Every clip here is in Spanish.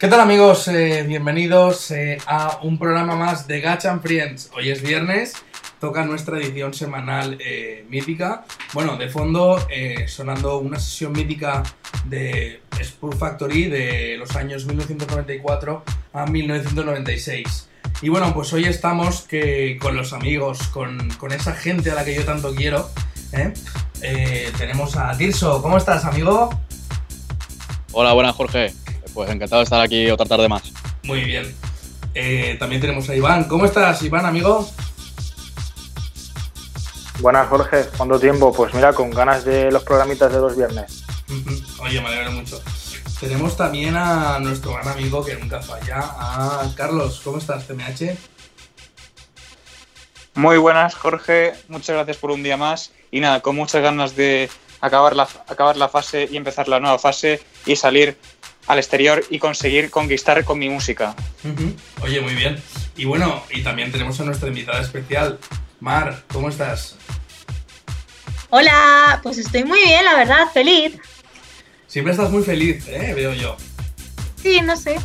¿Qué tal amigos? Eh, bienvenidos eh, a un programa más de Gacha and Friends. Hoy es viernes, toca nuestra edición semanal eh, mítica. Bueno, de fondo sonando una sesión mítica de Spur Factory de los años 1994 a 1996. Y bueno, pues hoy estamos que, con los amigos, con, con esa gente a la que yo tanto quiero. tenemos a Tirso. ¿Cómo estás, amigo? Hola, buenas, Jorge. Pues encantado de estar aquí otra tarde más. Muy bien. Eh, también tenemos a Iván. ¿Cómo estás, Iván, amigo? Buenas, Jorge. ¿Cuánto tiempo? Pues mira, con ganas de los programitas de los viernes. Oye, me alegro mucho. Tenemos también a nuestro gran amigo que nunca falla, a Carlos. ¿Cómo estás, TMH? Muy buenas, Jorge. Muchas gracias por un día más. Y nada, con muchas ganas de acabar la, acabar la fase y empezar la nueva fase y salir al exterior y conseguir conquistar con mi música. Oye, muy bien. Y bueno, y también tenemos a nuestra invitada especial, Mar, ¿cómo estás? Hola, pues estoy muy bien, la verdad, feliz. Siempre estás muy feliz, ¿eh? Veo yo. Sí, no sé.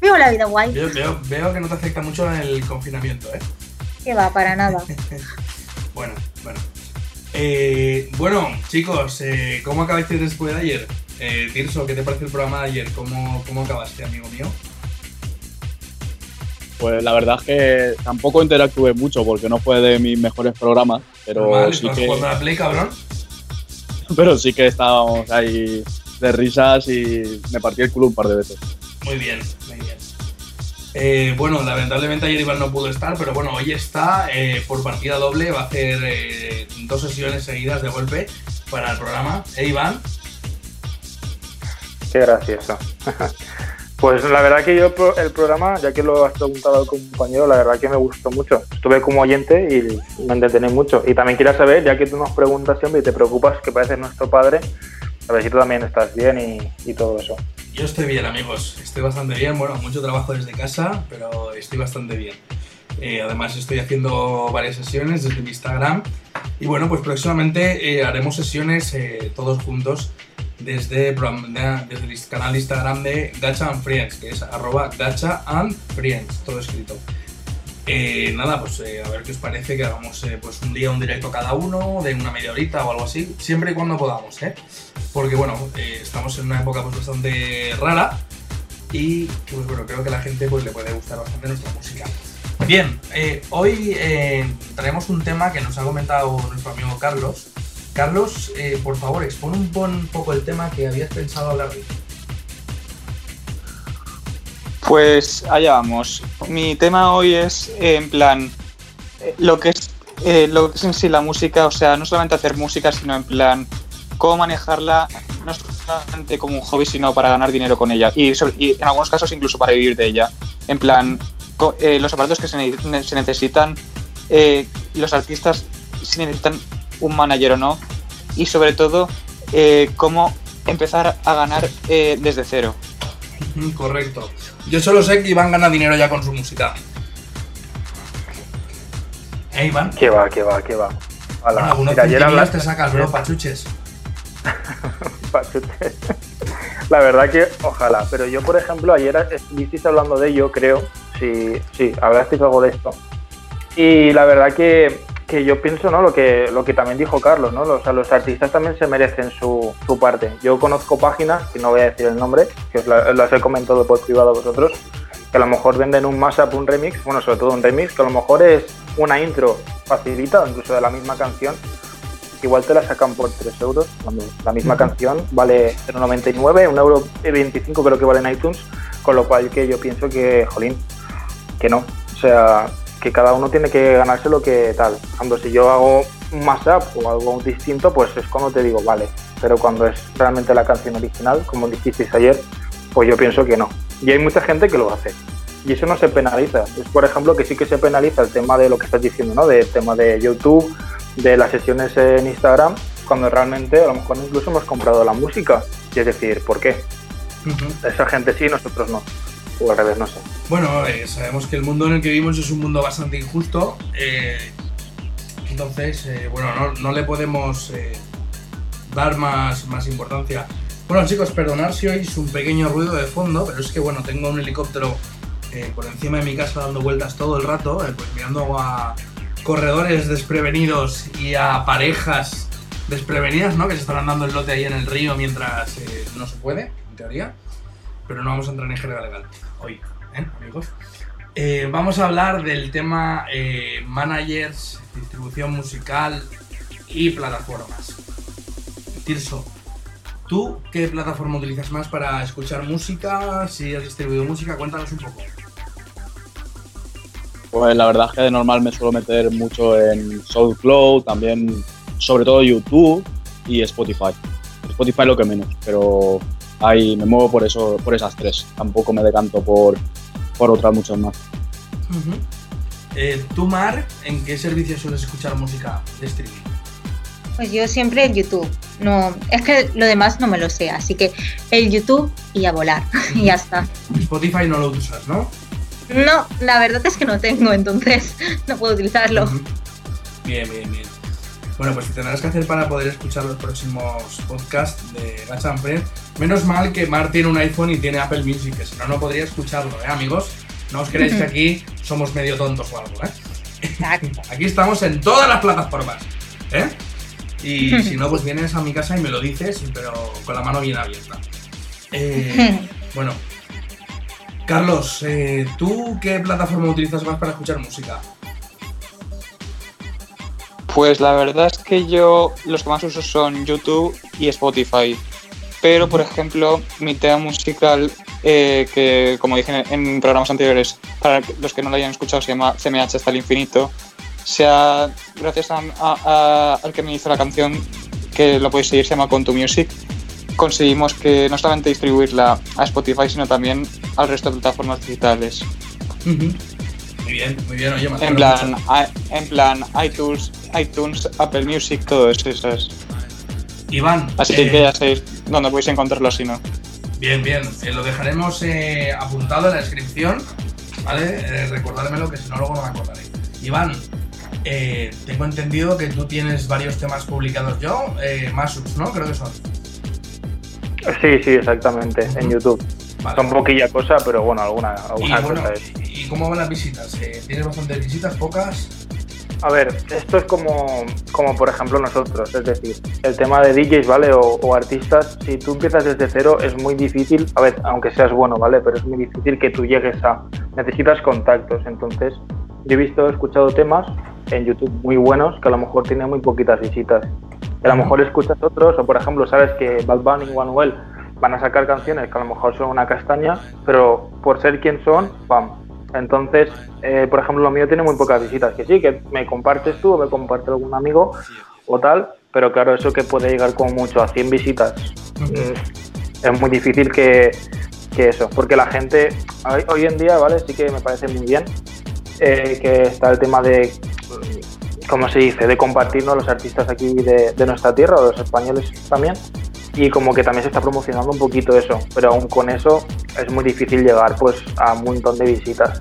Vivo la vida guay. Veo, que no te afecta mucho el confinamiento, ¿eh? Que va, para nada. bueno, bueno. Eh, bueno, chicos, eh, ¿cómo acabaste después de ayer? Eh, Tirso, ¿qué te parece el programa de ayer? ¿Cómo, ¿Cómo acabaste, amigo mío? Pues la verdad es que tampoco interactué mucho porque no fue de mis mejores programas, pero sí que... la Play, cabrón? pero sí que estábamos ahí de risas y me partí el culo un par de veces. Muy bien, muy bien. Eh, bueno, lamentablemente ayer Iván no pudo estar, pero bueno, hoy está eh, por partida doble, va a hacer eh, dos sesiones seguidas de golpe para el programa. ¿Eh, Iván? Qué gracioso. Pues la verdad que yo el programa, ya que lo has preguntado al compañero, la verdad que me gustó mucho. Estuve como oyente y me entretené mucho. Y también quería saber, ya que tú nos preguntas siempre y te preocupas que pareces nuestro padre, a ver si tú también estás bien y, todo eso. Yo estoy bien, amigos. Estoy bastante bien. Bueno, mucho trabajo desde casa, pero estoy bastante bien. Eh, además, estoy haciendo varias sesiones desde mi Instagram. Y bueno, pues próximamente eh, haremos sesiones eh, todos juntos desde, el canal Instagram de Gacha and Friends, que es arroba Gacha and Friends, todo escrito. Eh, nada, pues eh, a ver qué os parece que hagamos eh, pues un día un directo cada uno, de una media horita o algo así, siempre y cuando podamos, ¿eh? Porque bueno, estamos en una época pues bastante rara y pues bueno, creo que a la gente pues le puede gustar bastante nuestra música. Bien, hoy traemos un tema que nos ha comentado nuestro amigo Carlos, Carlos, eh, por favor, expone un, poco el tema que habías pensado hablar hoy. Pues allá vamos. Mi tema hoy es eh, en plan eh, lo que es lo que es en sí la música, o sea, no solamente hacer música, sino en plan cómo manejarla no solamente como un hobby, sino para ganar dinero con ella y, en algunos casos incluso para vivir de ella. En plan, los aparatos que se, se necesitan, los artistas si necesitan un manager o no, y sobre todo eh, cómo empezar a ganar eh, desde cero. Correcto. Yo solo sé que Iván gana dinero ya con su música. ¿Eh, Iván? Que va, que va, que va. Hola. Bueno, ayer hablaste te sacas, bro, pachuches. pachuches. La verdad que ojalá, pero yo por ejemplo ayer estuvisteis hablando de ello, creo, sí, sí, hablasteis algo de esto. Y la verdad que que yo pienso, ¿no? Lo que, lo que también dijo Carlos, ¿no? O sea, los artistas también se merecen su, su parte. Yo conozco páginas, que no voy a decir el nombre, que os las he comentado por privado a vosotros, que a lo mejor venden un mashup, un remix, bueno, sobre todo un remix, que a lo mejor es una intro facilita, incluso de la misma canción, igual te la sacan por 3 euros, cuando la misma canción vale 0,99, 1,25 euro creo que vale en iTunes, con lo cual que yo pienso que, jolín, que no. O sea, que cada uno tiene que ganarse lo que tal. Cuando si yo hago un mashup o algo distinto, pues es cuando te digo, vale. Pero cuando es realmente la canción original, como dijisteis ayer, pues yo pienso que no. Y hay mucha gente que lo hace. Y eso no se penaliza. Es por ejemplo que sí que se penaliza el tema de lo que estás diciendo, ¿no? Del tema de YouTube, de las sesiones en Instagram, cuando realmente a lo mejor incluso hemos comprado la música. Y es decir, ¿por qué? Esa gente sí, nosotros no o al revés, no sé. Bueno, eh, sabemos que el mundo en el que vivimos es un mundo bastante injusto. Eh, entonces, eh, bueno, no, le podemos dar más, más importancia. Bueno chicos, perdonad si oís un pequeño ruido de fondo, pero es que bueno, tengo un helicóptero por encima de mi casa dando vueltas todo el rato, pues mirando a corredores desprevenidos y a parejas desprevenidas, ¿no? Que se estarán dando el lote ahí en el río mientras no se puede, en teoría. Pero no vamos a entrar en jerga legal hoy, ¿eh, amigos? Eh, vamos a hablar del tema eh, managers, distribución musical y plataformas. Tirso, ¿tú qué plataforma utilizas más para escuchar música? Si has distribuido música, cuéntanos un poco. Pues la verdad es que de normal me suelo meter mucho en SoundCloud, también sobre todo YouTube y Spotify. Spotify lo que menos, pero ahí me muevo por eso, por esas tres. Tampoco me decanto por, por otras muchas más. Eh, ¿Tú, Mar, en qué servicio sueles escuchar música de streaming? Pues yo siempre el YouTube. No, es que lo demás no me lo sé, así que el YouTube y a volar. y ya está. Spotify no lo usas, ¿no? No, la verdad es que no tengo, entonces no puedo utilizarlo. Bien, bien, bien. Bueno, pues tendrás que hacer para poder escuchar los próximos podcasts de and Friends. Menos mal que Mar tiene un iPhone y tiene Apple Music, que si no, no podría escucharlo, ¿eh, amigos? No os creéis que aquí somos medio tontos o algo, ¿eh? Aquí estamos en todas las plataformas, ¿eh? Y si no, pues vienes a mi casa y me lo dices, pero con la mano bien abierta. Eh, bueno, Carlos, eh, ¿tú qué plataforma utilizas más para escuchar música? Pues la verdad es que yo los que más uso son YouTube y Spotify. Pero, por ejemplo, mi tema musical, eh, que como dije en, programas anteriores, para los que no lo hayan escuchado, se llama CMH hasta el infinito. sea gracias a, a- al que me hizo la canción, que lo podéis seguir, se llama Conto Music, conseguimos que no solamente distribuirla a Spotify, sino también al resto de plataformas digitales. Muy bien, muy bien, oye, En plan, en plan iTunes, iTunes, Apple Music, todo eso. esas. Iván, Así eh, que ya sabéis dónde podéis encontrarlo si no. bien, bien, eh, lo dejaremos eh, apuntado en la descripción, ¿vale? Eh, recordármelo que si no luego no me acordaré. Iván, eh, tengo entendido que tú tienes varios temas publicados yo, eh, Masups, ¿no? Creo que son. Sí, sí, exactamente, en. YouTube. Vale. Son poquilla cosa, pero bueno, alguna, Y alguna bueno, cosa es. ¿y cómo van las visitas? Eh, ¿Tienes bastantes visitas, pocas? A ver, esto es como, como por ejemplo nosotros, es decir, el tema de DJs, ¿vale? O, o artistas, si tú empiezas desde cero es muy difícil, a ver, aunque seas bueno, ¿vale? Pero es muy difícil que tú llegues a... Necesitas contactos, entonces yo he visto, he escuchado temas en YouTube muy buenos que a lo mejor tienen muy poquitas visitas. Y a lo mejor escuchas otros, o por ejemplo, sabes que Bad Bunny y Manuel van a sacar canciones que a lo mejor son una castaña, pero por ser quien son, ¡pam! Entonces, eh, por ejemplo, lo mío tiene muy pocas visitas, que sí, que me compartes tú o me comparte algún amigo o tal, pero claro, eso que puede llegar como mucho a 100 visitas, mm, es muy difícil que, eso, porque la gente, hoy, en día, ¿vale? Sí que me parece muy bien eh, que está el tema de, ¿cómo se dice?, de compartirnos los artistas aquí de, de nuestra tierra, o los españoles también, y como que también se está promocionando un poquito eso, pero aún con eso es muy difícil llegar pues a un montón de visitas.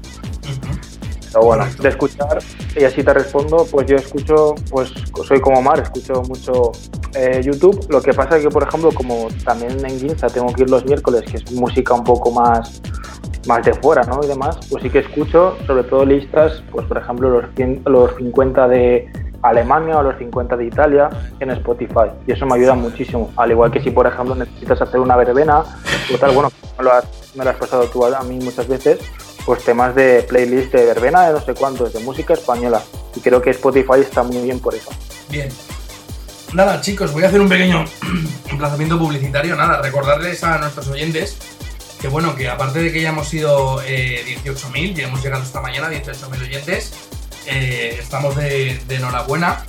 Pero bueno, Correcto. de escuchar, y así te respondo, pues yo escucho, pues soy como Mar, escucho mucho eh, YouTube. Lo que pasa es que, por ejemplo, como también en Ginza tengo que ir los miércoles, que es música un poco más, más de fuera, ¿no? Y demás, pues sí que escucho, sobre todo listas, pues por ejemplo, los, 100 los 50 de Alemania o los 50 de Italia en Spotify. Y eso me ayuda muchísimo. Al igual que si, por ejemplo, necesitas hacer una verbena o tal, bueno, me lo has, pasado tú a a mí muchas veces, pues temas de playlist de verbena de no sé cuántos, de música española. Y creo que Spotify está muy bien por eso. Bien. Nada, chicos, voy a hacer un pequeño emplazamiento publicitario. Nada, recordarles a nuestros oyentes que, bueno, que aparte de que ya hemos sido eh, 18.000, ya hemos llegado esta mañana a 18.000 oyentes, eh, estamos de, de enhorabuena,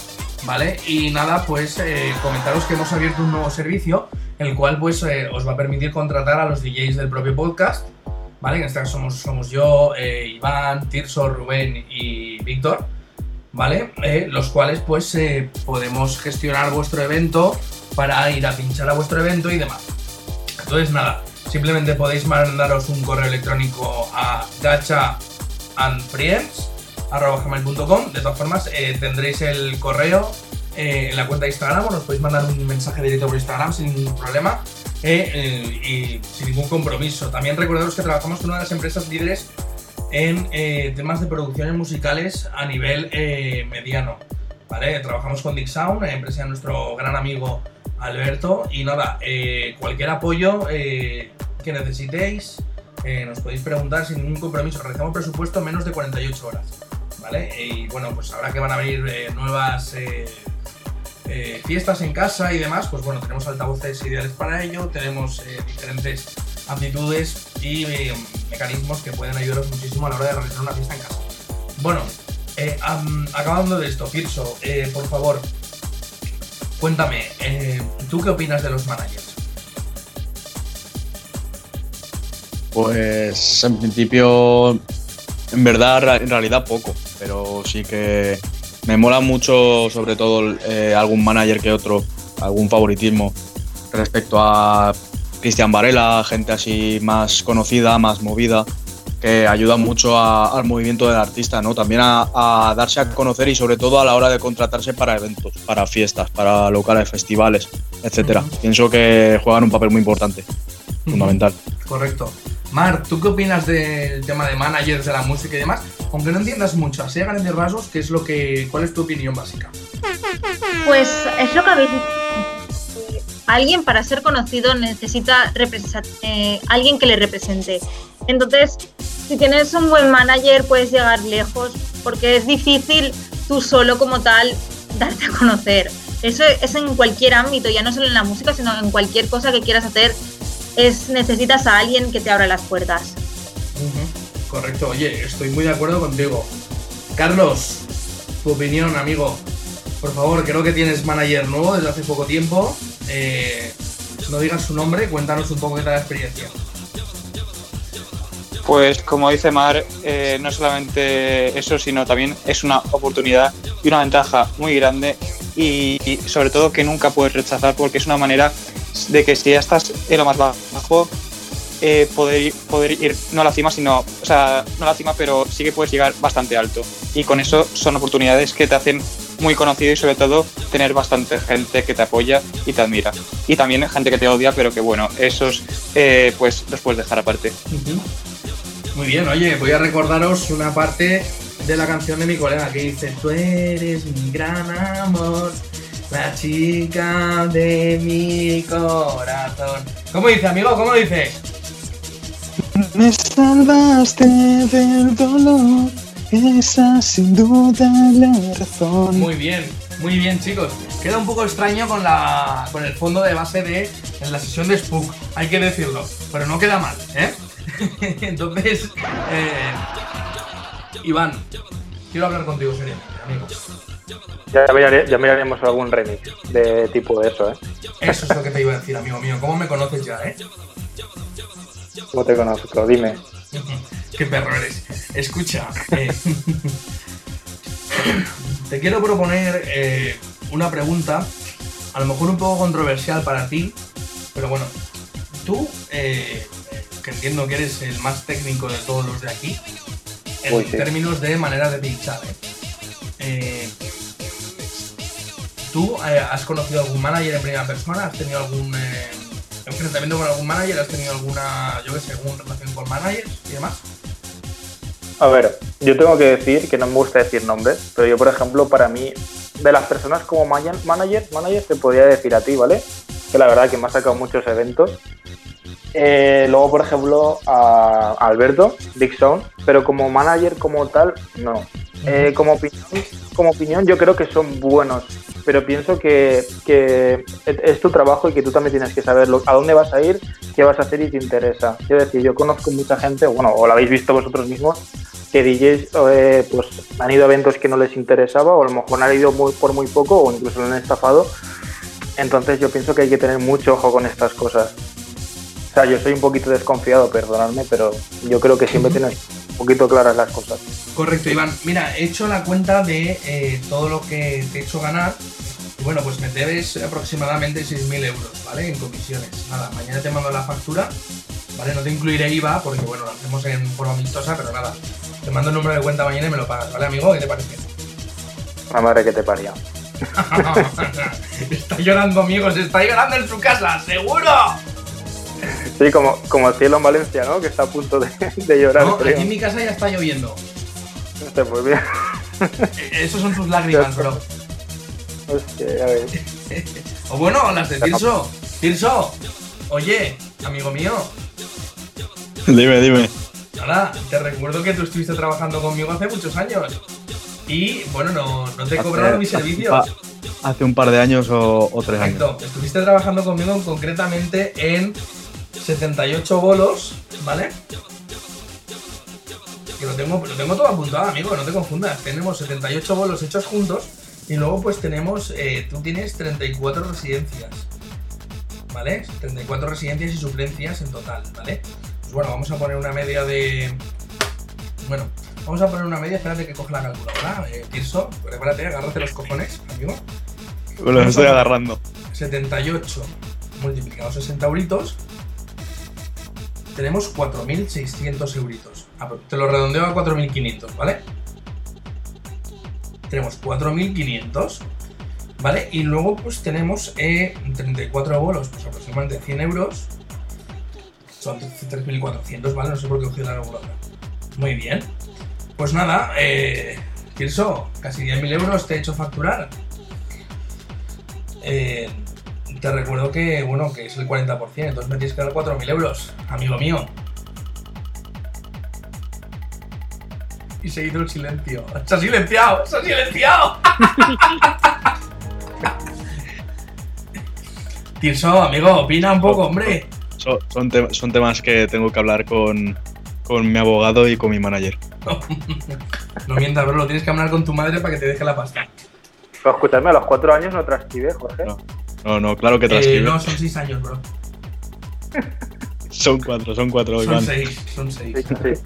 ¿vale? Y nada, pues eh, comentaros que hemos abierto un nuevo servicio, el cual pues eh, os va a permitir contratar a los DJs del propio podcast, ¿vale? En este caso somos, somos yo, Iván, Tirso, Rubén y Víctor. ¿vale? Los cuales pues podemos gestionar vuestro evento para ir a pinchar a vuestro evento y demás. Entonces nada, simplemente podéis mandaros un correo electrónico a gachaandfriends.com. De todas formas, eh, tendréis el correo eh, en la cuenta de Instagram o nos podéis mandar un mensaje directo por Instagram sin ningún problema. eh, y sin ningún compromiso. También recordaros que trabajamos con una de las empresas líderes en temas de producciones musicales a nivel mediano. ¿vale? Trabajamos con Dick Sound, empresa de nuestro gran amigo Alberto. Y nada, cualquier apoyo que necesitéis, nos podéis preguntar sin ningún compromiso. Realizamos presupuesto en menos de 48 horas. Y bueno, pues ahora que van a venir eh, nuevas eh, eh, fiestas en casa y demás, pues bueno, tenemos altavoces ideales para ello, tenemos diferentes aptitudes y mecanismos que pueden ayudaros muchísimo a la hora de realizar una fiesta en casa. Bueno, acabando de esto, Pirso, por favor, cuéntame, ¿tú qué opinas de los managers? Pues en principio, en verdad, en realidad poco, pero sí que me mola mucho, sobre todo, eh, algún manager que otro, algún favoritismo respecto a Cristian Varela, gente así más conocida, más movida, que ayuda mucho a- al movimiento del artista, ¿no? También a, a darse a conocer y sobre todo a la hora de contratarse para eventos, para fiestas, para locales, festivales, etcétera. Pienso que juegan un papel muy importante, fundamental. Correcto. Mar, ¿tú qué opinas del tema de managers de la música y demás? Aunque no entiendas mucho, así a grandes rasgos, ¿qué es lo que, ¿cuál es tu opinión básica? Pues es lo que habéis dicho. Alguien para ser conocido necesita eh, alguien que le represente. Entonces, si tienes un buen manager puedes llegar lejos porque es difícil tú solo como tal darte a conocer. Eso es en cualquier ámbito, ya no solo en la música, sino en cualquier cosa que quieras hacer. Es, necesitas a alguien que te abra las puertas. Correcto, oye, estoy muy de acuerdo contigo. Carlos, tu opinión, amigo. Por favor, creo que tienes manager nuevo desde hace poco tiempo. Eh, no digas su nombre, cuéntanos un poco tal la experiencia. Pues como dice Mar, eh, no solamente eso, sino también es una oportunidad y una ventaja muy grande y, y sobre todo que nunca puedes rechazar porque es una manera de que si ya estás en lo más bajo, eh, poder, poder ir no a la cima, sino, o sea, no a la cima, pero sí que puedes llegar bastante alto. Y con eso son oportunidades que te hacen muy conocido y sobre todo tener bastante gente que te apoya y te admira. Y también gente que te odia, pero que bueno, esos eh, pues los puedes dejar aparte. Muy bien, oye, voy a recordaros una parte de la canción de mi colega que dice Tú eres mi gran amor, la chica de mi corazón. ¿Cómo dice, amigo? ¿Cómo dice? Me salvaste del dolor, esa sin duda la razón. Muy bien, muy bien, chicos. Queda un poco extraño con, la, con el fondo de base de en la sesión de Spook, hay que decirlo, pero no queda mal, ¿eh? Entonces, eh, Iván, quiero hablar contigo seriamente, amigo. Ya, ya miraremos algún remix de tipo de eso, ¿eh? Eso es lo que te iba a decir, amigo mío. ¿Cómo me conoces ya, eh? No te conozco, dime. Qué perro eres. Escucha, eh, te quiero proponer eh, una pregunta, a lo mejor un poco controversial para ti, pero bueno, tú, eh, que entiendo que eres el más técnico de todos los de aquí, en Uy, sí. términos de manera de pinchar, ¿eh? Eh, ¿Tú eh, has conocido algún manager en primera persona? ¿Has tenido algún eh, enfrentamiento con algún manager? ¿Has tenido alguna, yo qué sé, alguna relación con managers y demás? A ver, yo tengo que decir que no me gusta decir nombres, pero yo, por ejemplo, para mí, de las personas como manager, manager, manager te podría decir a ti, ¿vale? Que la verdad que me ha sacado muchos eventos. Eh, luego, por ejemplo, a Alberto, Big Sound, pero como manager como tal, no. Eh, como, opinión, como opinión, yo creo que son buenos, pero pienso que, que es tu trabajo y que tú también tienes que saber lo- a dónde vas a ir, qué vas a hacer y te interesa. Quiero decir, yo conozco mucha gente, bueno, o lo habéis visto vosotros mismos, que DJs eh, pues, han ido a eventos que no les interesaba, o a lo mejor han ido muy, por muy poco, o incluso lo han estafado. Entonces yo pienso que hay que tener mucho ojo con estas cosas. O sea, yo soy un poquito desconfiado, perdonadme, pero yo creo que siempre tienes un poquito claras las cosas. Correcto, Iván. Mira, he hecho la cuenta de eh, todo lo que te he hecho ganar. Y bueno, pues me debes aproximadamente 6.000 euros, ¿vale? En comisiones. Nada, mañana te mando la factura, ¿vale? No te incluiré IVA porque, bueno, lo hacemos en forma amistosa, pero nada. Te mando el número de cuenta mañana y me lo pagas, ¿vale, amigo? ¿Qué te parece? La madre que te paría. está llorando, amigos. Está llorando en su casa, seguro. Sí, como, como el cielo en Valencia, ¿no? Que está a punto de, de llorar. No, aquí en mi casa ya está lloviendo. Hostia, pues bien. Eh, Esos son tus lágrimas, bro. Hostia, ya ves. O bueno, las de Tirso. Tirso, oye, amigo mío. Dime, dime. Ahora, te recuerdo que tú estuviste trabajando conmigo hace muchos años. Y bueno, no, no te he cobrado mis servicios. Hace un par de años o, o tres años. Exacto. Estuviste trabajando conmigo concretamente en 78 bolos, ¿vale? Que lo tengo, lo tengo todo apuntado, amigo, no te confundas. Tenemos 78 bolos hechos juntos y luego pues tenemos, eh, tú tienes 34 residencias, ¿vale? 34 residencias y suplencias en total, ¿vale? Pues bueno, vamos a poner una media de... Bueno, vamos a poner una media, espérate que coge la calculadora, eh, Tirso, prepárate, agárrate los cojones, amigo. Me lo estoy agarrando. 78 multiplicado 60 euritos, tenemos 4.600 euritos. Ah, pues te lo redondeo a 4.500, ¿vale? Tenemos 4.500, ¿vale? Y luego pues tenemos eh, 34 bolos, pues aproximadamente 100 euros. Son 3.400, ¿vale? No sé por qué cogido la calculadora. Muy bien. Pues nada, eh, Tirso, casi 10.000 euros te he hecho facturar. Eh, te recuerdo que, bueno, que es el 40%, entonces me tienes que dar 4.000 euros, amigo mío. Y seguido el silencio. ¡Se ha silenciado! ¡Se ha silenciado! Tirso, amigo, opina un poco, hombre. Son, son, te- son temas que tengo que hablar con, con mi abogado y con mi manager. No mientas, bro, lo tienes que hablar con tu madre para que te deje la pasta. Pero escúchame, a los cuatro años no transcribe, Jorge. No. No, no, claro que Eh, transcribe. no, son 6 años, bro. Son cuatro, son cuatro, Son Iván. 6, son 6. Sí, sí.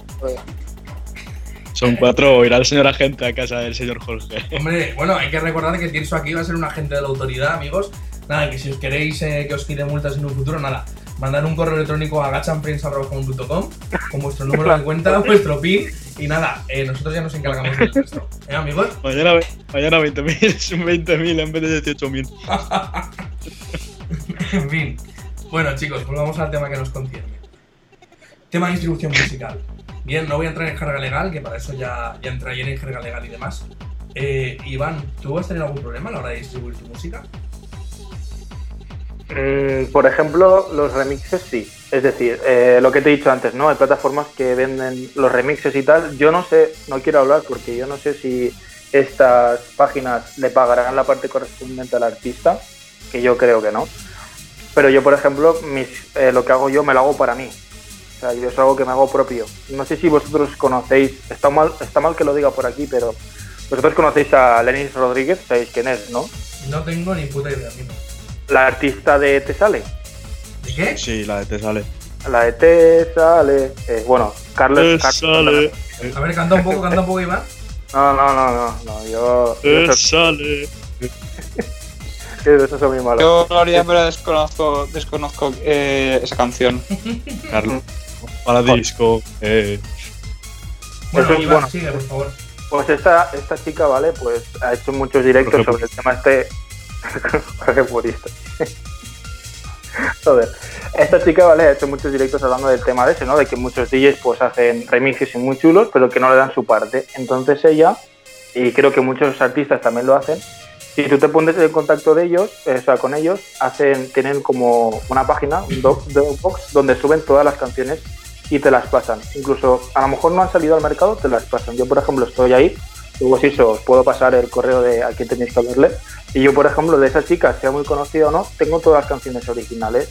Son cuatro, o irá el señor agente a casa del señor Jorge. Hombre, bueno, hay que recordar que Tirso aquí va a ser un agente de la autoridad, amigos. Nada, que si os queréis eh, que os quite multas en un futuro, nada, mandar un correo electrónico a gachanprensa.com con vuestro número de cuenta, vuestro PIN y nada, eh, nosotros ya nos encargamos del resto. ¿Eh, amigos? Mañana, mañana 20.000, son 20.000 en vez de 18.000. en fin. Bueno, chicos, volvamos al tema que nos concierne. Tema de distribución musical. Bien, no voy a entrar en jerga legal, que para eso ya, ya entré ayer en jerga legal y demás. Eh, Iván, ¿tú has tenido algún problema a la hora de distribuir tu música? Mm, por ejemplo, los remixes sí. Es decir, eh, lo que te he dicho antes, ¿no? Hay plataformas que venden los remixes y tal. Yo no sé, no quiero hablar porque yo no sé si estas páginas le pagarán la parte correspondiente al artista, que yo creo que no. Pero yo, por ejemplo, mis, eh, lo que hago yo me lo hago para mí. O sea, yo es algo que me hago propio. No sé si vosotros conocéis, está mal, está mal que lo diga por aquí, pero vosotros conocéis a Lenis Rodríguez, sabéis quién es, ¿no? No tengo ni puta idea, amigo. La artista de Te Sale. ¿De qué? Sí, la de te sale. La de Te Sale. eh, bueno, Carlos. Te Carlos- sale, A ver, canta un poco, canta un poco, Iván. No, no, no, no, no, yo. te yo sale. soy- eso soy muy malo. Yo, Gloria, pero desconozco, desconozco eh, esa canción. Carlos. Para disco. Eh, Bueno, Eso es Iván, bueno. sigue, por favor. Pues esta, esta chica, ¿vale? Pues ha hecho muchos directos sobre el tema este. Jorge Purista. Joder. Esta chica, ¿vale? Ha hecho muchos directos hablando del tema de ese, ¿no? De que muchos DJs pues hacen remixes muy chulos, pero que no le dan su parte. Entonces ella, y creo que muchos artistas también lo hacen, si tú te pones en contacto de ellos, eh, o sea, con ellos, hacen, tienen como una página, un Dropbox, donde suben todas las canciones y te las pasan. Incluso a lo mejor no han salido al mercado, te las pasan. Yo, por ejemplo, estoy ahí, luego si eso os puedo pasar el correo de a quién tenéis que hablarle. Y yo, por ejemplo, de esa chica, sea muy conocida o no, tengo todas las canciones originales.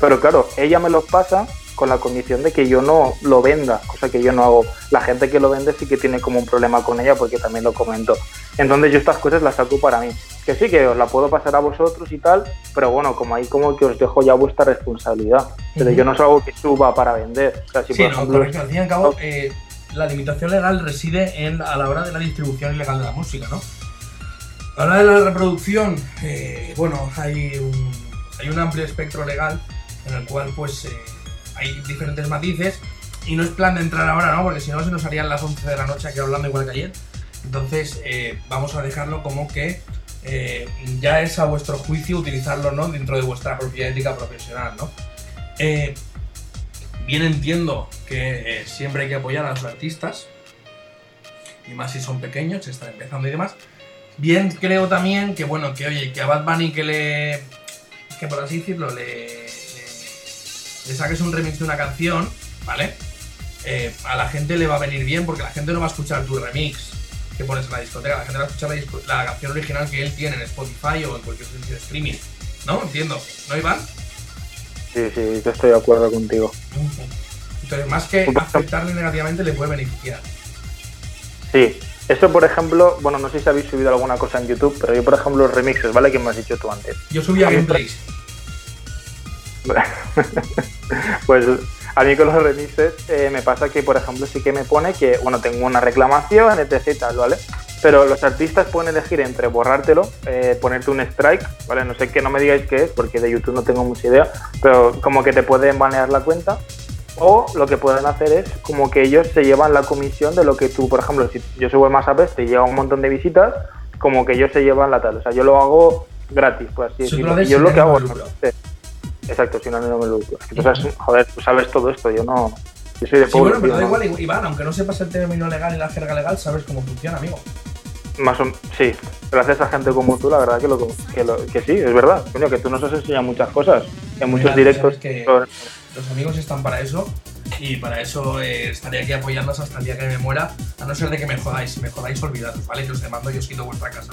Pero claro, ella me los pasa con la condición de que yo no lo venda, cosa que yo no hago. La gente que lo vende sí que tiene como un problema con ella porque también lo comento. Entonces yo estas cosas las saco para mí. Que sí, que os la puedo pasar a vosotros y tal, pero bueno, como ahí como que os dejo ya vuestra responsabilidad. Pero yo no es algo que suba para vender. O sea, si Sí, por no, ejemplo... correcto. Al fin y al cabo, eh, la limitación legal reside en, a la hora de la distribución ilegal de la música, ¿no? A la hora de la reproducción, eh, bueno, hay un, hay un amplio espectro legal en el cual, pues, eh, hay diferentes matices y no es plan de entrar ahora, ¿no? Porque si no se nos harían las 11 de la noche aquí hablando igual que ayer. Entonces, eh, vamos a dejarlo como que ya es a vuestro juicio utilizarlo, ¿no? Dentro de vuestra propia ética profesional, ¿no? Bien entiendo que eh, siempre hay que apoyar a los artistas, y más si son pequeños, si están empezando y demás. Bien creo también que, bueno, que oye, que a Bad Bunny que le, que por así decirlo, le, le, le saques un remix de una canción, ¿vale? Eh, a la gente le va a venir bien porque la gente no va a escuchar tu remix que pones en la discoteca, la gente va a escuchar la, la canción original que él tiene en Spotify o en cualquier servicio de streaming. ¿No? Entiendo. ¿No, Iván? Sí, sí, yo estoy de acuerdo contigo. Entonces, más que afectarle negativamente, le puede beneficiar. Sí, eso por ejemplo, bueno, no sé si habéis subido alguna cosa en YouTube, pero yo por ejemplo los remixes, ¿vale? Que me has dicho tú antes. Yo subía gameplays. pues a mí con los remixes eh, me pasa que, por ejemplo, sí que me pone que, bueno, tengo una reclamación, etc. ¿vale? Pero los artistas pueden elegir entre borrártelo, eh, ponerte un strike, ¿vale? No sé qué, no me digáis qué es, porque de YouTube no tengo mucha idea, pero como que te pueden banear la cuenta. O lo que pueden hacer es como que ellos se llevan la comisión de lo que tú, por ejemplo, si yo subo el más a te lleva un montón de visitas, como que ellos se llevan la tal. O sea, yo lo hago gratis, por así decirlo. Y yo lo que hago. Sí. Exacto, si no, no me lo lucro. Es que tú sabes, joder, tú sabes todo esto, yo no. Yo soy de Sí, pueblo. bueno, pero da no- igual, Iván, aunque no sepas el término legal y la jerga legal, sabes cómo funciona, amigo. Más o sí, gracias a gente como tú, la verdad que, lo, que, lo- que sí, es verdad. Coño, que tú nos has enseñado muchas cosas. En muchos Mira, directos. sabes que- sobre- Los amigos están para eso y para eso eh, estaré aquí apoyándoos hasta el día que me muera, a no ser de que me jodáis. Si me jodáis, olvidaros, ¿vale? Que os demando y os quito vuestra casa.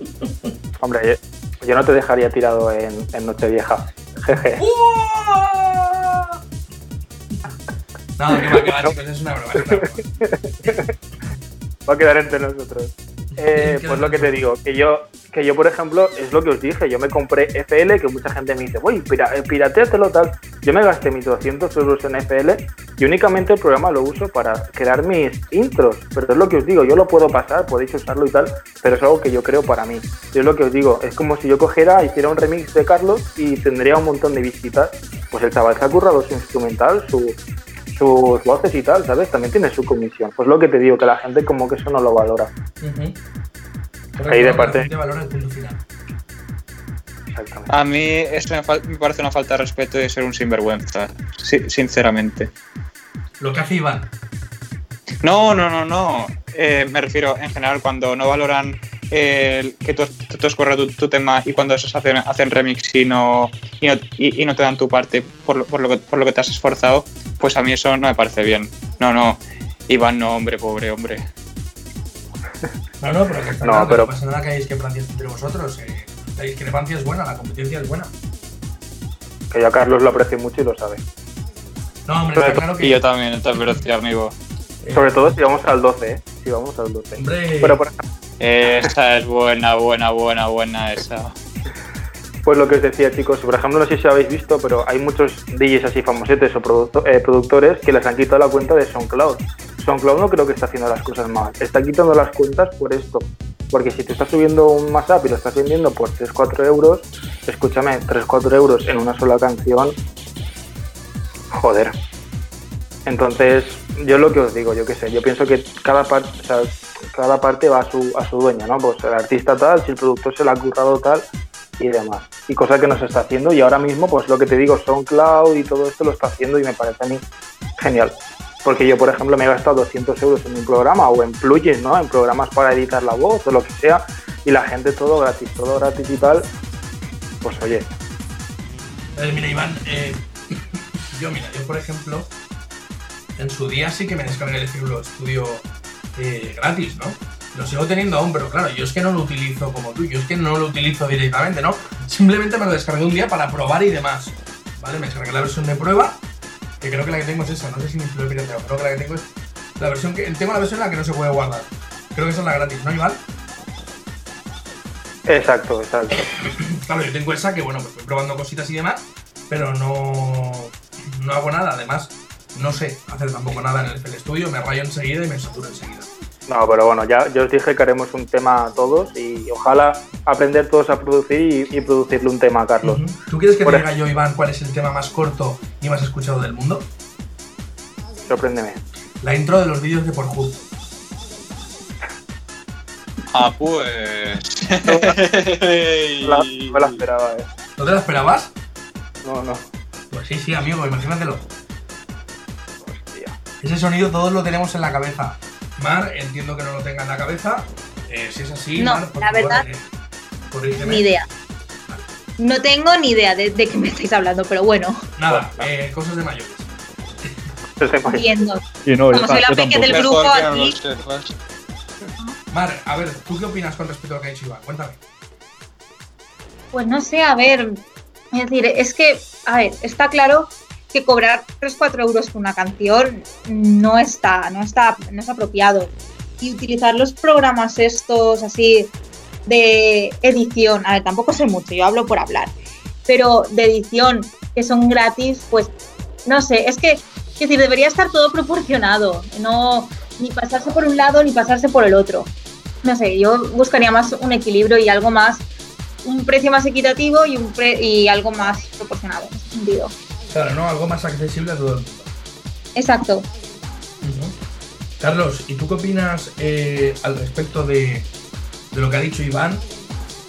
Hombre, yo, yo no te dejaría tirado en, en Nochevieja. Jeje. No, que va, que va, chicos, es una broma. Es una broma. Va a quedar entre nosotros. Eh, pues lo que te digo, que yo, que yo, por ejemplo, es lo que os dije, yo me compré FL, que mucha gente me dice, uy, eh, pirateatelo tal. Yo me gasté mis 200 euros en FL y únicamente el programa lo uso para crear mis intros. Pero es lo que os digo, yo lo puedo pasar, podéis usarlo y tal, pero es algo que yo creo para mí. Y es lo que os digo, es como si yo cogiera, hiciera un remix de Carlos y tendría un montón de visitas. Pues el chaval se ha currado su instrumental, su, sus voces y tal, ¿sabes? También tiene su comisión. Pues lo que te digo, que la gente como que eso no lo valora. Ujú. Ahí de parte- La gente valora el punto final. Exactamente. A mí eso me, parece una falta de respeto de ser un sinvergüenza, si- sinceramente. Lo que hace Iván. No, no, no, no. Eh, me refiero en general cuando no valoran eh, que tú, tú, tu, tu tema y cuando esos hacen, hacen remix y no, y no, y- y no te dan tu parte por, lo- por, lo que, por lo que te has esforzado, pues a mí eso no me parece bien. No, no. Iván, no, hombre, pobre hombre. No, no, pero que está No, que pero- no pasa nada que hay discrepancias entre vosotros. eh, la discrepancia es buena, la competencia es buena. Que yo a Carlos lo aprecio mucho y lo sabe. No, hombre, está claro que. Y yo también, te aprecio, amigo. eh, Sobre todo si vamos al 12, ¿eh? Si vamos al 12. Hombre, Pero por ejemplo, Esa es buena, buena, buena, buena esa. pues lo que os decía, chicos, por ejemplo, no sé si habéis visto, pero hay muchos DJs así famosetes o producto- eh, productores que les han quitado la cuenta de SoundCloud. SoundCloud no creo que está haciendo las cosas mal. Está quitando las cuentas por esto. Porque si te estás subiendo un WhatsApp y lo estás vendiendo por 3-4 euros, escúchame, 3-4 euros en una sola canción, joder. Entonces, yo lo que os digo, yo qué sé, yo pienso que cada parte, o sea, cada parte va a su, a su dueño, ¿no? Pues el artista tal, si el productor se la ha currado tal y demás. Y cosa que no se está haciendo y ahora mismo, pues lo que te digo, SoundCloud y todo esto lo está haciendo y me parece a mí genial. Porque yo, por ejemplo, me he gastado 200 euros en un programa o en plugins, ¿no? En programas para editar la voz o lo que sea y la gente todo gratis, todo gratis y tal. Pues oye, eh, mira, Iván, eh, yo, mira, yo por ejemplo, en su día sí que me descargué el FL Studio eh, gratis, ¿no? Lo sigo teniendo aún, pero claro, yo es que no lo utilizo como tú, yo es que no lo utilizo directamente, ¿no? Simplemente me lo descargué un día para probar y demás. ¿Vale? Me descargué la versión de prueba, que creo que la que tengo es esa, no sé si me lo he pirateado, creo que la que tengo es la versión que. Tengo la versión en la que no se puede guardar. Creo que esa es la gratis, ¿no, Iván? exacto, exacto. Claro, yo tengo esa que, bueno, pues voy probando cositas y demás, pero no, no hago nada. Además, no sé hacer tampoco nada en el FL Studio, me rayo enseguida y me saturo enseguida. No, pero bueno, ya yo os dije que haremos un tema todos y ojalá aprender todos a producir y, y producirle un tema a Carlos. ¿Tú quieres que Por te diga yo, Iván, cuál es el tema más corto y más escuchado del mundo? Sorpréndeme. La intro de los vídeos de Pornhub. Ah, pues. La, no me la esperaba, eh. ¿No te la esperabas? No, no. Pues sí, sí, amigo, imagínatelo. Ese sonido todos lo tenemos en la cabeza. Mar, entiendo que no lo tenga en la cabeza. Eh, si es así, No, Mar, por la favor, verdad, eh. Ni idea. No tengo ni idea de, de qué me estáis hablando, pero bueno, Nada, eh, cosas de mayores. viendo. Y no, Como soy la peque del grupo aquí. Mar, a ver, ¿tú qué opinas con respecto a lo que ha dicho Iván? Cuéntame. Pues no sé, a ver. Es decir, es que, a ver, está claro que cobrar 3-4 euros por una canción no está, no está, no es apropiado. Y utilizar los programas estos así de edición, a ver, tampoco sé mucho, yo hablo por hablar, pero de edición que son gratis, pues no sé, es que, es decir, debería estar todo proporcionado, no ni pasarse por un lado ni pasarse por el otro. No sé, yo buscaría más un equilibrio y algo más un precio más equitativo y, un y algo más proporcionado en sentido. Claro, ¿no? Algo más accesible a todo el mundo. Exacto. Carlos, ¿y tú qué opinas eh, al respecto de, de lo que ha dicho Iván?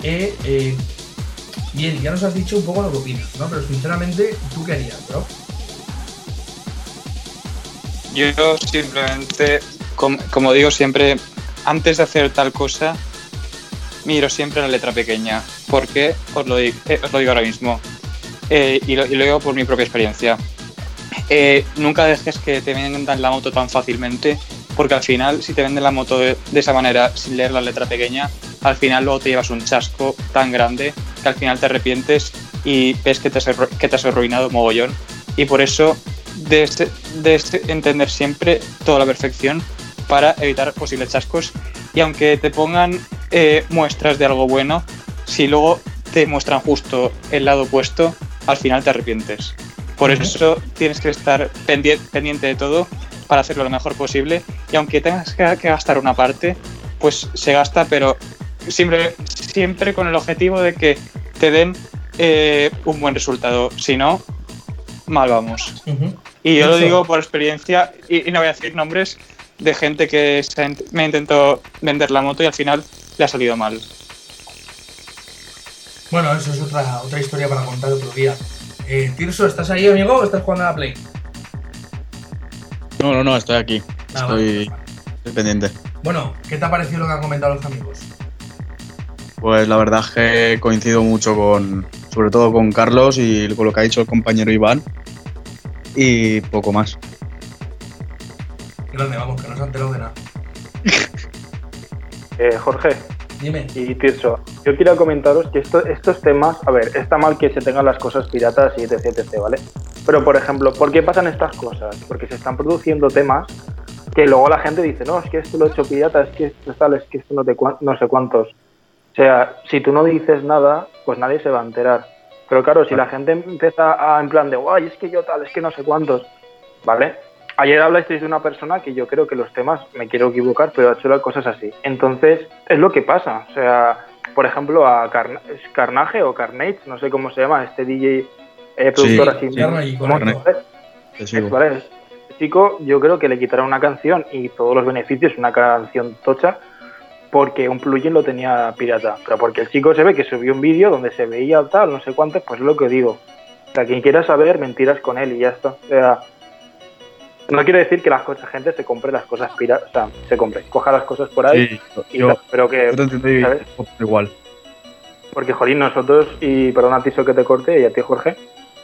Eh, eh, bien, ya nos has dicho un poco lo que opinas, ¿no? Pero sinceramente, ¿tú qué harías, bro? Yo simplemente, com- como digo siempre, antes de hacer tal cosa, miro siempre la letra pequeña. Porque os lo, di- eh, os lo digo ahora mismo. Eh, y, lo, y digo por mi propia experiencia. Eh, nunca dejes que te vendan la moto tan fácilmente, porque al final, si te venden la moto de, esa manera, sin leer la letra pequeña, al final luego te llevas un chasco tan grande que al final te arrepientes y ves que te has, que te has arruinado mogollón. Y por eso de, de entender siempre toda la perfección para evitar posibles chascos. Y aunque te pongan eh, muestras de algo bueno, si luego te muestran justo el lado opuesto, al final te arrepientes. Por eso tienes que estar pendien- pendiente de todo para hacerlo lo mejor posible. Y aunque tengas que, gastar una parte, pues se gasta, pero siempre, siempre con el objetivo de que te den eh, un buen resultado. Si no, mal vamos. Y yo lo digo por experiencia, y, y no voy a decir nombres de gente que se me intentó vender la moto y al final le ha salido mal. Bueno, eso es otra, otra historia para contar otro día. Eh, Tirso, ¿estás ahí, amigo, o estás jugando a la Play? No, no, no, estoy aquí. Ah, Estoy, vale. estoy pendiente. Bueno, ¿qué te ha parecido lo que han comentado los amigos? Pues la verdad es que coincido mucho con, sobre todo con Carlos y con lo que ha dicho el compañero Iván. Y poco más. Grande, vamos, que no se ha enterado de nada. Eh, Jorge Dime. y Tirso, yo quiero comentaros que esto- estos temas, a ver, está mal que se tengan las cosas piratas y etc, etc, ¿vale? Pero, por ejemplo, ¿por qué pasan estas cosas? Porque se están produciendo temas que luego la gente dice, no, es que esto lo he hecho pirata, es que esto es tal, es que esto no, te no sé cuántos. O sea, si tú no dices nada, pues nadie se va a enterar. Pero claro, si la gente empieza a, en plan de, guay, es que yo tal, es que no sé cuántos, ¿vale? Ayer hablasteis de una persona que yo creo que los temas, me quiero equivocar, pero ha hecho las cosas así. Entonces, es lo que pasa. O sea, por ejemplo, a Carna- ¿es Carnage o Carnage, no sé cómo se llama, este DJ eh, productor así. sí. Es, ¿vale? Este chico, yo creo que le quitaron una canción y todos los beneficios, una canción tocha, porque un plugin lo tenía pirata. Pero porque el chico se ve que subió un vídeo donde se veía tal, no sé cuánto, pues es lo que digo. O sea, quien quiera saber, mentiras con él y ya está. O sea, no quiero decir que la gente se compre las cosas piratas, o sea, se compre, coja las cosas por ahí Sí, y yo, tal, pero que yo te entiendo y- ¿sabes? igual. porque, Jolín, nosotros, y perdona a Tiso que te corte, y a ti, Jorge,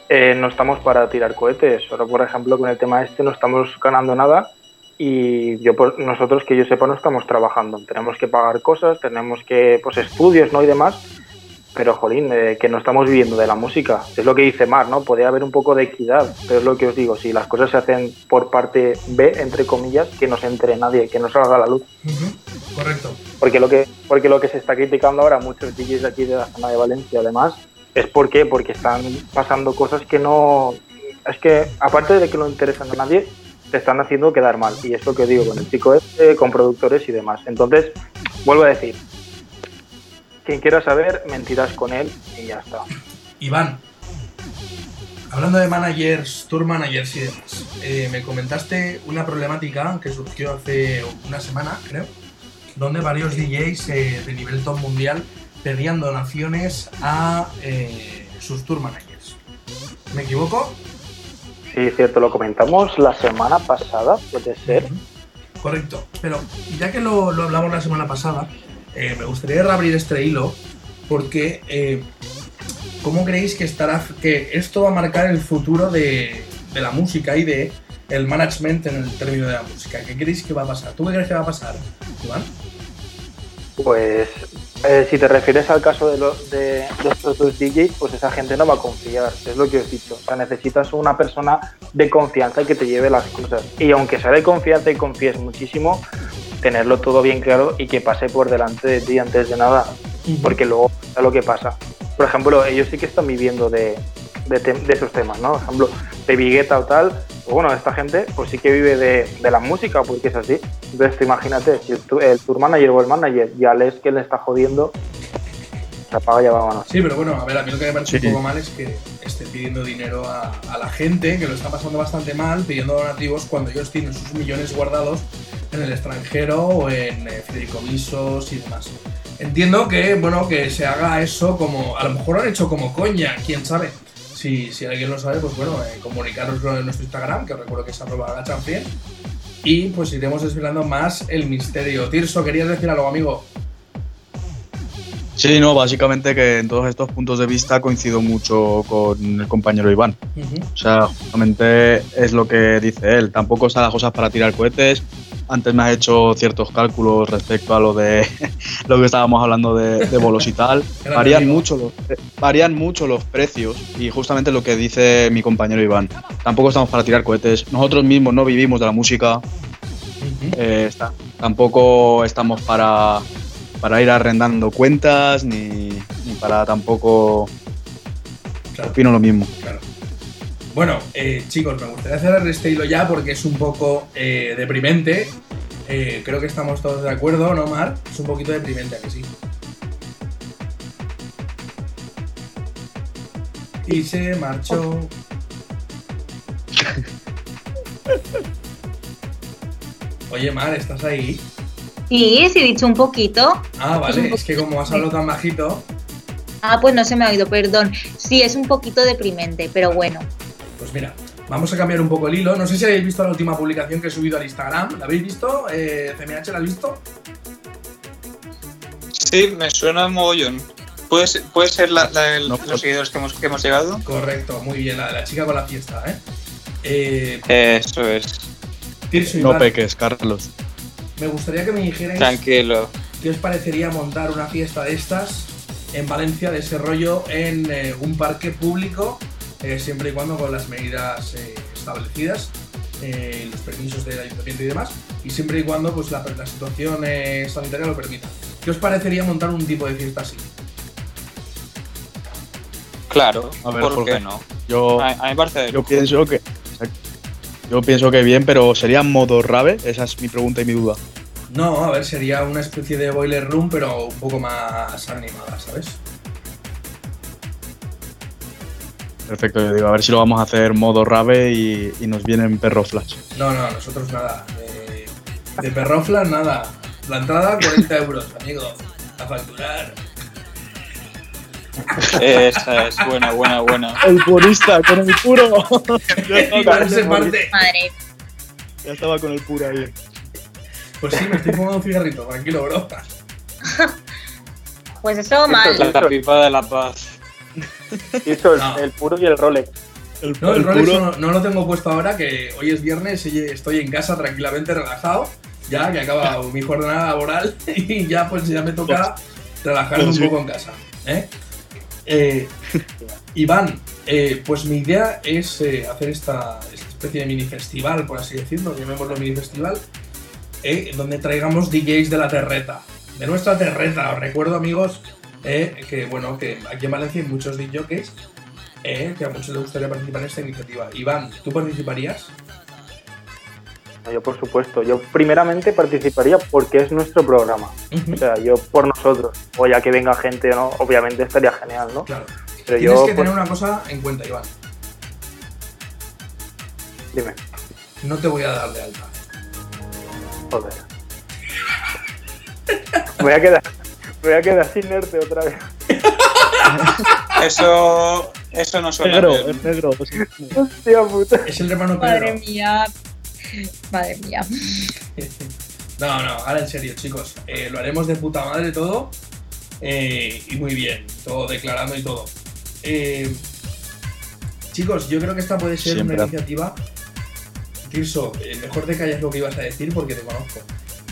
eh, no estamos para tirar cohetes. Ahora, por ejemplo, con el tema este no estamos ganando nada y yo, pues, nosotros, que yo sepa, no estamos trabajando. Tenemos que pagar cosas, tenemos que, pues, estudios, ¿no? Y demás. Pero, Jolín, eh, que no estamos viviendo de la música. Es lo que dice Mar, ¿no? Podría haber un poco de equidad, pero es lo que os digo. Si las cosas se hacen por parte B, entre comillas, que no se entere nadie, que no salga a la luz. Correcto. Porque lo que, porque lo que se está criticando ahora muchos DJs de aquí de la zona de Valencia, además, es porque, porque están pasando cosas que no. Es que, aparte de que no interesan a nadie, te están haciendo quedar mal. Y es lo que digo con el chico este, con productores y demás. Entonces, vuelvo a decir: quien quiera saber, mentiras con él y ya está. Iván, hablando de managers, tour managers y demás, eh, me comentaste una problemática que surgió hace una semana, creo, donde varios DJs eh, de nivel top mundial pedían donaciones a eh, sus tour managers. ¿Me equivoco? Sí, cierto, lo comentamos la semana pasada, puede ser. Correcto, pero ya que lo, lo hablamos la semana pasada, eh, me gustaría reabrir este hilo porque eh, ¿cómo creéis que estará que esto va a marcar el futuro de, la música y de el management en el término de la música? ¿Qué creéis que va a pasar? ¿Tú qué crees que va a pasar, Iván? Pues eh, si te refieres al caso de, los de, de estos dos DJs, pues esa gente no va a confiar, es lo que os he dicho. O sea, necesitas una persona de confianza que te lleve las cosas. Y aunque sea de confianza y confíes muchísimo, tenerlo todo bien claro y que pase por delante de ti antes de nada. Porque luego es lo que pasa. Por ejemplo, ellos sí que están viviendo de, de, tem- de esos temas, ¿no? Por ejemplo, de Vigueta o tal. pues bueno, esta gente pues sí que vive de, de la música, porque es así. Entonces, tú imagínate, si el, tu- el tour manager o el manager ya les que le está jodiendo, se apaga y ya vámonos. Sí, pero bueno, a ver, a mí lo que me parece Sí. un poco mal es que estén pidiendo dinero a, a la gente, que lo está pasando bastante mal, pidiendo donativos cuando ellos tienen sus millones guardados en el extranjero o en eh, fideicomisos y demás. Entiendo que, bueno, que se haga eso como, a lo mejor lo han hecho como coña, quién sabe. Si, si alguien lo sabe, pues bueno, eh, comunicaroslo en nuestro Instagram, que os recuerdo que es arroba la champion. Y pues iremos desvelando más el misterio. Tirso, ¿querías decir algo, amigo? Sí, no, básicamente que en todos estos puntos de vista coincido mucho con el compañero Iván. O sea, justamente es lo que dice él. Tampoco están las cosas para tirar cohetes. Antes me has hecho ciertos cálculos respecto a lo de lo que estábamos hablando de, de bolos y tal. Varían mucho, los, pre- varían mucho los precios y justamente lo que dice mi compañero Iván. Tampoco estamos para tirar cohetes. Nosotros mismos no vivimos de la música. Eh, está- tampoco estamos para, para ir arrendando cuentas ni, ni para tampoco... Claro. Opino lo mismo. Claro. Bueno, eh, chicos, me gustaría cerrar este hilo ya porque es un poco eh, deprimente. Eh, creo que estamos todos de acuerdo, ¿no, Mar? Es un poquito deprimente, ¿a que sí? Y se marchó. Oye, Mar, ¿estás ahí? Sí, sí, he dicho un poquito. Ah, Es vale, es que como has hablado tan bajito, Ah, pues no se me ha oído, perdón. Sí, es un poquito deprimente, pero bueno. Pues mira, vamos a cambiar un poco el hilo. No sé si habéis visto la última publicación que he subido al Instagram. ¿La habéis visto? Eh, ¿CMH la has visto? Sí, me suena mogollón. ¿Puede ser, puede ser la, No, los pues- seguidores que hemos, que hemos llegado? Correcto, muy bien, la de la chica con la fiesta, ¿eh? eh Eso es. No peques, Carlos. me gustaría que me dijerais Tranquilo. qué os parecería montar una fiesta de estas en Valencia, de ese rollo, en eh, un parque público, eh, siempre y cuando con las medidas eh, establecidas, eh, los permisos del ayuntamiento y demás, y siempre y cuando pues, la, la situación eh, sanitaria lo permita. ¿Qué os parecería montar un tipo de fiesta así? Claro. A ver, ¿Por qué no? Yo, A, a mí me parece de yo pienso que. Yo pienso que bien, pero ¿sería modo rave? Esa es mi pregunta y mi duda. No, a ver, sería una especie de boiler room, pero un poco más animada, ¿sabes? Perfecto, yo digo, a ver si lo vamos a hacer modo rave y, y nos vienen perro flash. No, no, nosotros nada. De, de perroflas, nada. La entrada, 40 euros, amigo. A facturar. Esa es buena, buena, buena. El purista con el puro. ya, parte. Estaba con el puro ahí. Pues sí, me estoy fumando un cigarrito, tranquilo, bro. Pues eso mal. La pipa de la paz. Hizo el, No. el puro y el Rolex. El, No, el el Rolex puro. no, no lo tengo puesto ahora, que hoy es viernes y estoy en casa tranquilamente relajado. Ya que acaba mi jornada laboral y ya pues ya me toca relajarme un Sí. poco en casa. ¿eh? Eh, Iván, eh, pues mi idea es eh, hacer esta, esta especie de mini festival, por así decirlo, llamémoslo mini festival, eh, donde traigamos DJs de la terreta, de nuestra terreta. Os recuerdo, amigos, eh, que bueno, que aquí en Valencia hay muchos DJs eh, que a muchos les gustaría participar en esta iniciativa. Iván, ¿tú participarías? Yo, por supuesto, yo primeramente participaría porque es nuestro programa. O sea, yo por nosotros. O ya que venga gente o no, obviamente estaría genial, ¿no? Claro. Pero Tienes yo, que pues, tener una cosa en cuenta, Iván. dime, No te voy a dar de alta. joder. Me voy a quedar, voy a quedar sin nerte otra vez. Eso, Eso no suena Negro, bien. es negro. Hostia puta. Es el hermano Madre Pedro. mía. Madre mía. No, no, ahora en serio, chicos. eh, lo haremos de puta madre todo. eh, y muy bien. Todo declarando y todo. Eh, chicos, yo creo que esta puede ser Siempre. una iniciativa. Tirso, eh, mejor te callas lo que ibas a decir porque te conozco.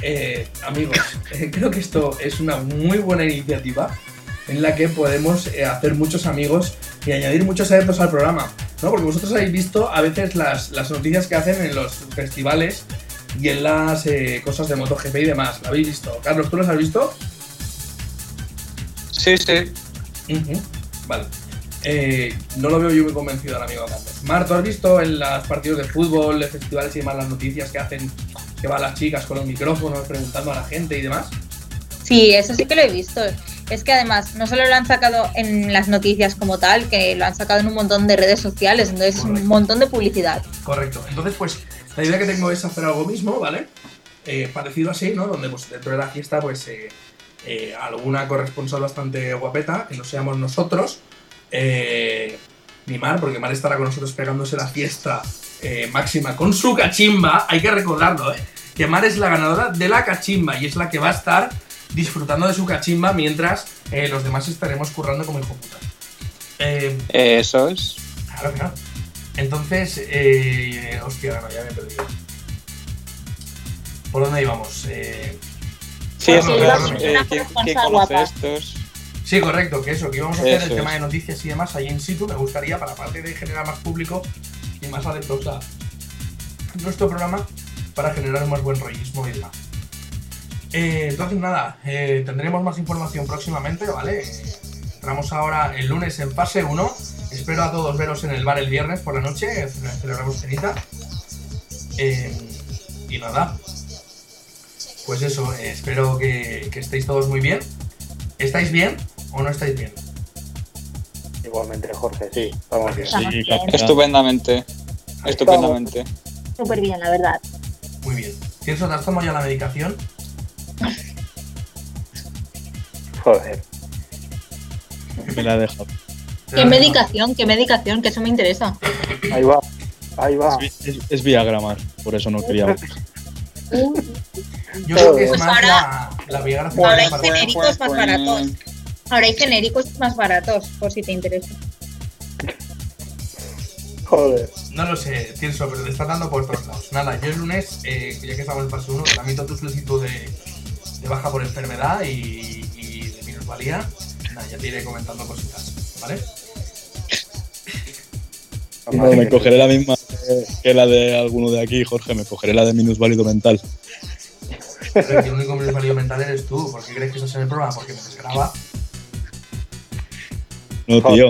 Eh, amigos, eh, creo que esto es una muy buena iniciativa en la que podemos eh, hacer muchos amigos y añadir muchos adeptos al programa. ¿no? Porque vosotros habéis visto a veces las, las noticias que hacen en los festivales y en las eh, cosas de MotoGP y demás. ¿Lo habéis visto? Carlos, ¿tú los has visto? Sí, sí. Vale. Eh, no lo veo yo muy convencido al amigo Carlos. Mar, ¿tú has visto en los partidos de fútbol, de festivales y demás las noticias que hacen que van las chicas con los micrófonos preguntando a la gente y demás? Sí, eso sí que lo he visto. Es que además no solo lo han sacado en las noticias como tal, que lo han sacado en un montón de redes sociales, entonces Correcto. un montón de publicidad. Correcto. Entonces, pues, la idea que tengo es hacer algo mismo, ¿vale? Eh, parecido así, ¿no? Donde, pues, dentro de la fiesta, pues, eh, eh, alguna corresponsal bastante guapeta, que no seamos nosotros, eh, ni Mar, porque Mar estará con nosotros pegándose la fiesta eh, máxima con su cachimba. Hay que recordarlo, ¿eh? Que Mar es la ganadora de la cachimba y es la que va a estar disfrutando de su cachimba mientras eh, los demás estaremos currando como hijo puta. Eh, Eso es. Claro, claro. Entonces, eh, hostia, no, ya me he perdido. ¿Por dónde íbamos? Eh, sí, eh, una ¿quién, conoce estos? Sí, correcto, que eso, que íbamos a hacer Eso el tema de noticias y demás ahí in situ. Me gustaría, para aparte de generar más público y más adeptos a nuestro programa, para generar más buen rollismo y demás. Eh, entonces, nada, eh, tendremos más información próximamente, ¿vale? Entramos ahora el lunes en fase 1. Espero a todos veros en el bar el viernes por la noche. Celebramos cenita. Eh, y nada. Pues eso, espero que, que estéis todos muy bien. ¿Estáis bien o no estáis bien? Igualmente, Jorge, sí. Vamos bien. Estamos Sí, bien. Estupendamente. Estupendamente. Súper bien, la verdad. Muy bien. ¿Tienes ¿te has tomado ya la medicación? Joder. Me la he dejado. ¿Te la ¿Qué medicación? ¿Qué medicación? Que eso me interesa. Ahí va. Ahí va. Es, es, es Viagra, Mar, por eso no quería. Yo creo que es Pues más ahora- la, la Viagra Ahora hay genéricos más pues, baratos. Ahora hay genéricos más baratos, por si te interesa. Joder. No lo sé, Tirso, pero te está dando por todos lados. Nada, yo el lunes, eh, ya que estamos en fase 1, tramito tu solicitud de, de baja por enfermedad y, y de minusvalía. Nada, ya te iré comentando cositas, ¿vale? No, me cogeré la misma que- la de alguno de aquí, Jorge. Me cogeré la de minusválido mental. Pero que el único minusválido mental eres tú. ¿Por qué crees que estás en el programa? Porque me desgraba. No, tío.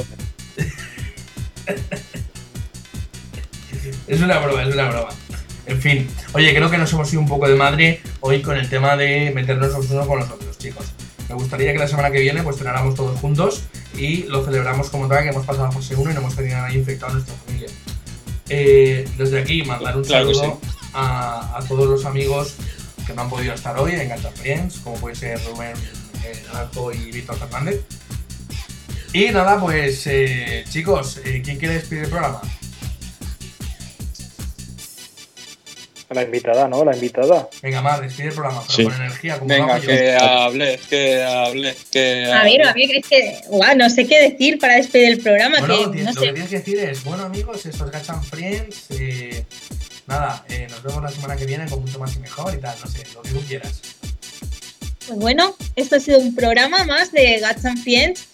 Es una broma, es una broma. En fin, oye, creo que nos hemos ido un poco de madre hoy con el tema de meternos los unos con los otros, chicos. Me gustaría que la semana que viene pues cenáramos todos juntos y lo celebramos como tal, que hemos pasado a fase 1 y no hemos tenido a nadie infectado en nuestra familia. Eh, desde aquí, mandar un Claro saludo a, a todos los amigos que no han podido estar hoy en Gacha Friends, como puede ser Rubén eh, y Víctor Fernández. Y nada, pues eh, chicos, eh, ¿quién quiere despedir el programa? La invitada, ¿no? La invitada. Venga, Mar, despide el programa, pero Sí. con energía, como Venga, que hable, que hable, que A ver, hable. a ver, es que, guau, no sé qué decir para despedir el programa, Bueno, que no lo que tienes que decir es, bueno amigos, esto es Gachan Friends, eh, nada, eh, nos vemos la semana que viene con mucho más y mejor y tal, no sé, lo que tú quieras. Pues bueno, esto ha sido un programa más de Gats and Friends.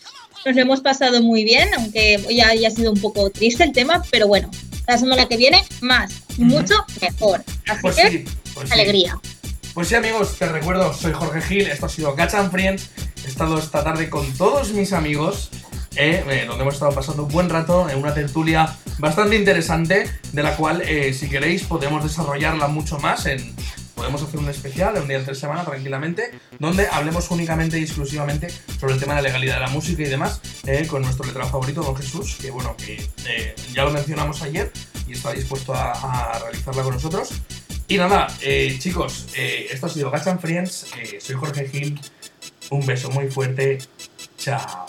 Nos lo hemos pasado muy bien, aunque hoy haya sido un poco triste el tema, pero bueno, la semana que viene más mucho mejor. Así Pues que, sí, pues sí. alegría. Pues sí amigos, te recuerdo, soy Jorge Gil, esto ha sido Gachan Friends, he estado esta tarde con todos mis amigos, eh, eh, donde hemos estado pasando un buen rato en una tertulia bastante interesante, de la cual eh, si queréis podemos desarrollarla mucho más en... Podemos hacer un especial, un día entre semana tranquilamente, donde hablemos únicamente y exclusivamente sobre el tema de la legalidad de la música y demás, eh, con nuestro letrado favorito, Don Jesús, que bueno, que eh, ya lo mencionamos ayer y está dispuesto a, realizarla con nosotros. Y nada, eh, chicos, esto ha sido Gachan Friends, soy Jorge Gil, un beso muy fuerte, chao.